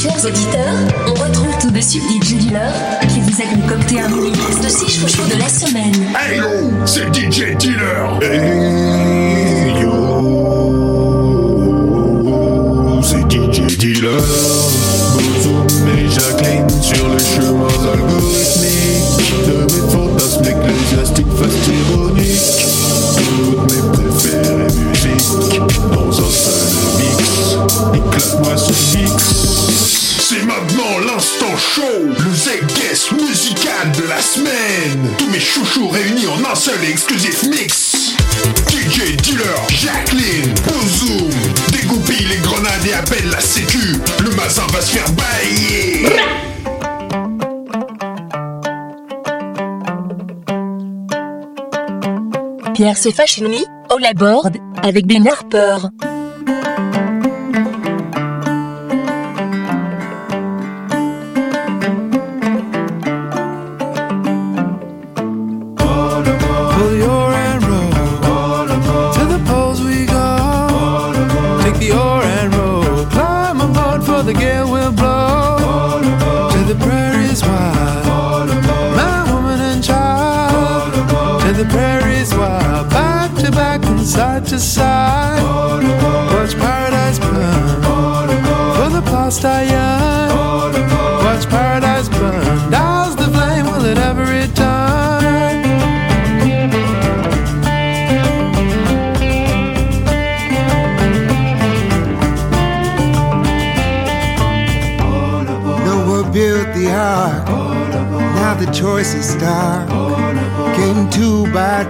Chers auditeurs, on retrouve tout de suite DJ Dealer qui vous a concocté un mini de 6 chouchous de la semaine. Hey yo, c'est DJ Dealer. Hey yo, c'est DJ Dealer. Bozoum et Jacqueline sur les chemins algorithmiques de mes fantasmes ecclésiastiques fast Toutes mes préférées musiques dans un seul mix. Éclate-moi ce mix. L'instant show, le Z-Guest musical de la semaine. Tous mes chouchous réunis en un seul et exclusif mix. DJ Dealer, Jacqueline, Bozoom, dégoupille les grenades et appelle la sécu. Le mazin va se faire bailler. Pierre se Fashion Week, all aboard, avec Ben Harper.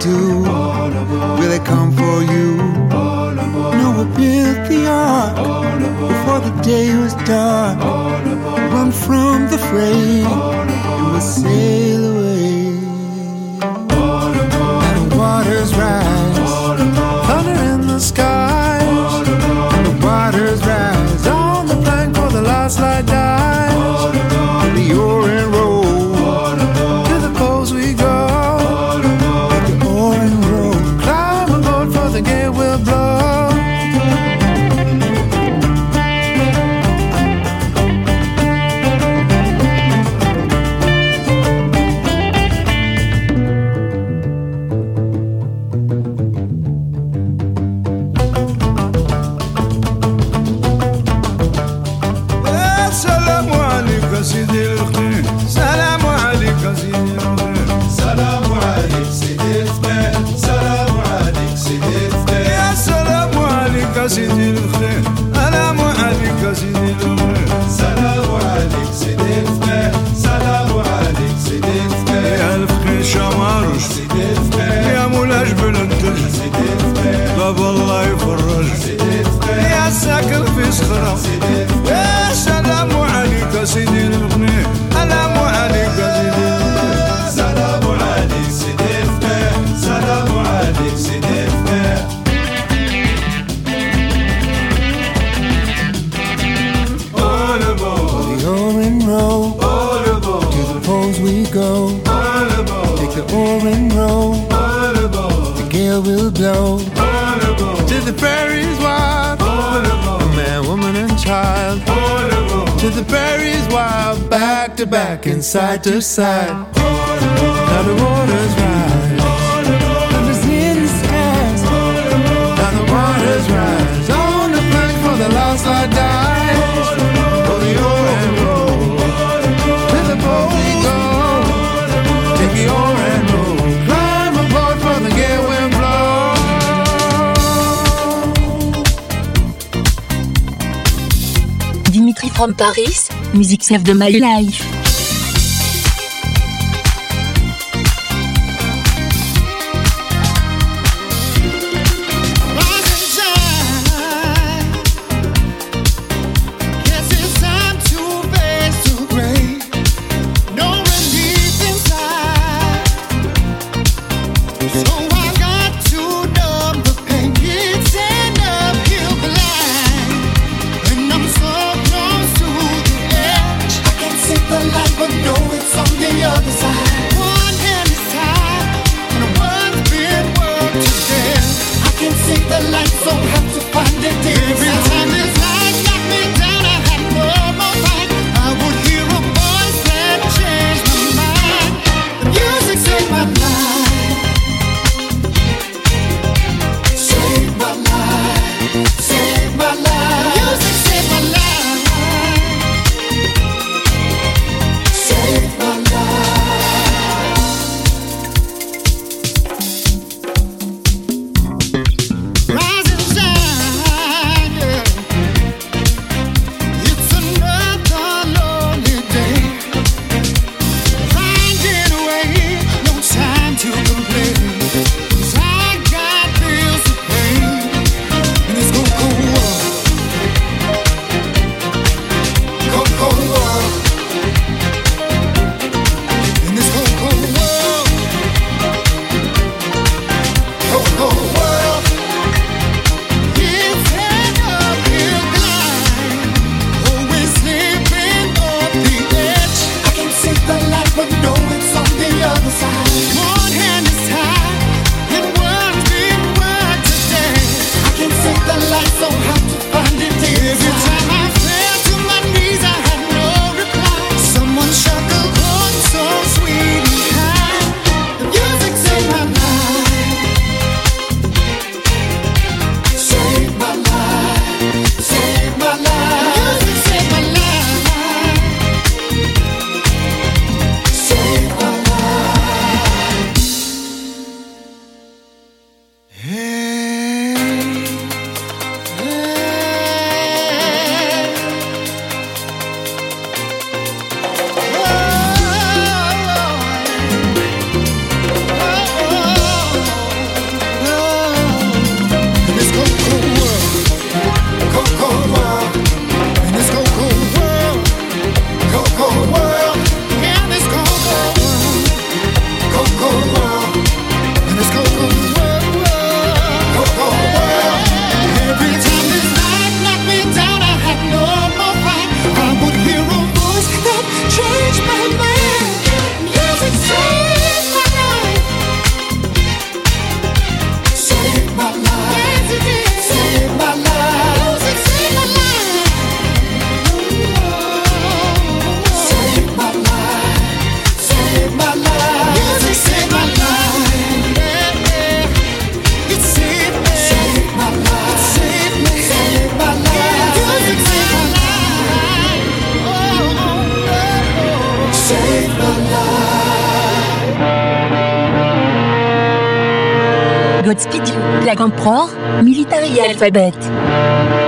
Two. Will it come for you? Noah built the ark before the day was dark. Run from the fray to back and side to side. Now the waters rise. In the skies. Now the waters rise. On the plank for the gale wind blow. Dimitri from Paris, music save de my life. The light, so have to find it. Every Emperor, Military Alphabet.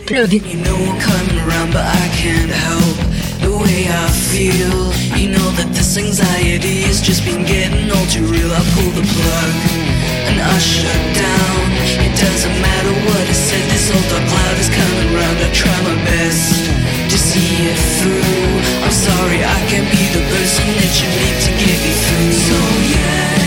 Plug. You know I'm coming around, but I can't help the way I feel. You know that this anxiety has just been getting all too real. I pull the plug and I shut down. It doesn't matter what I said, this old dark cloud is coming around. I try my best to see it through. I'm sorry, I can't be the person that you need to get me through. So yeah,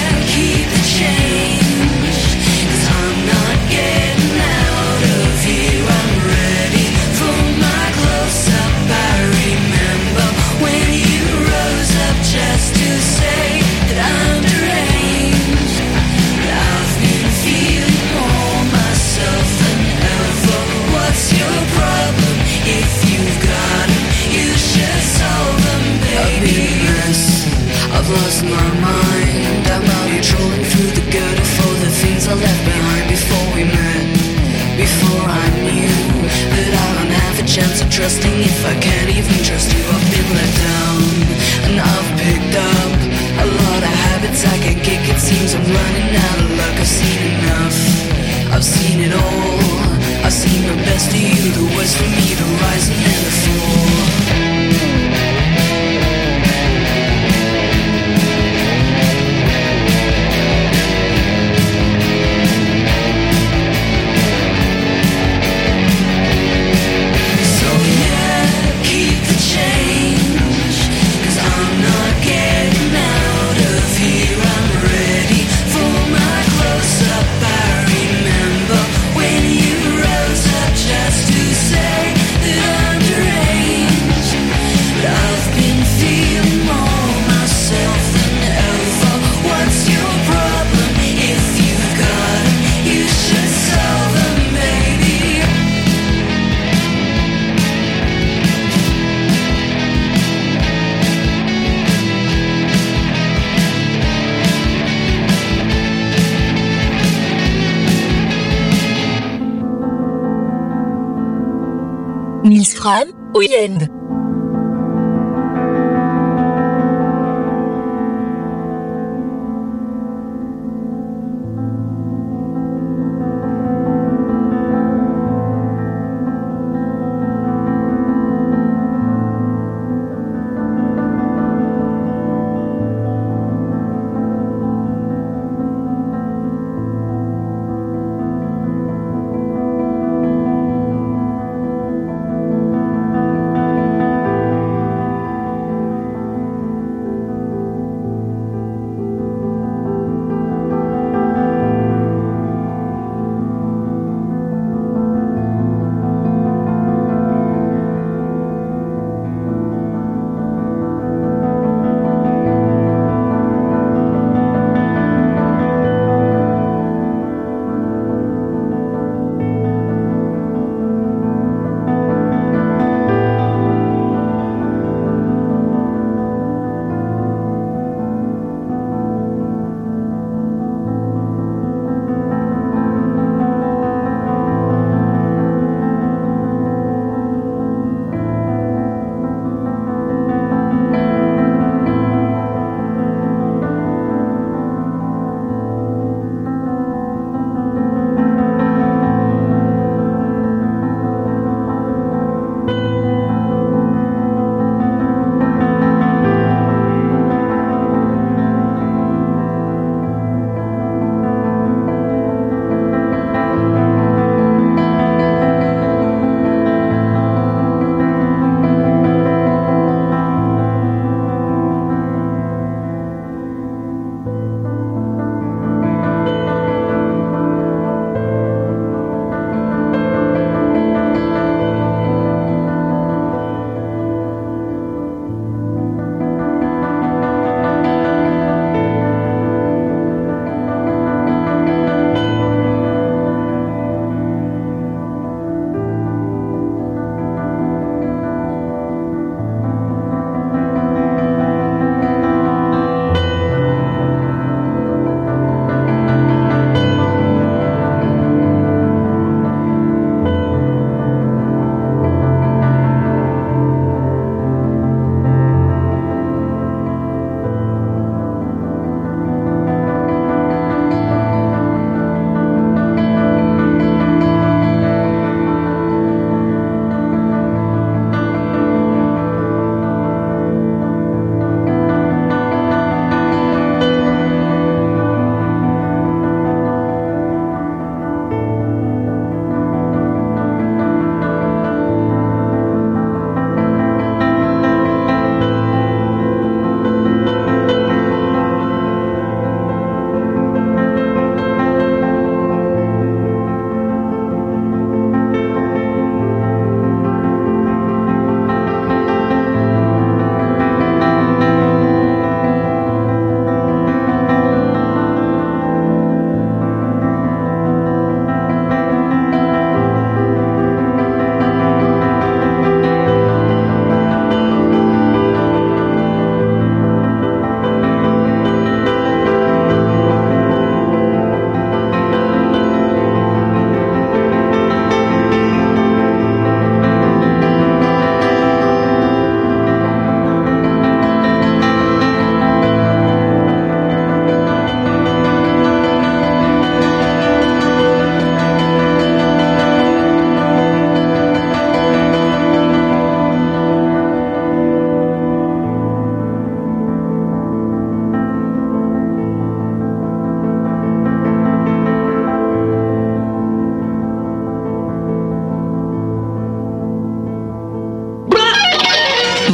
running out of luck. I've seen enough. I've seen it all. I've seen the best of you, the worst for me, the rise Nils Fram, Oyend.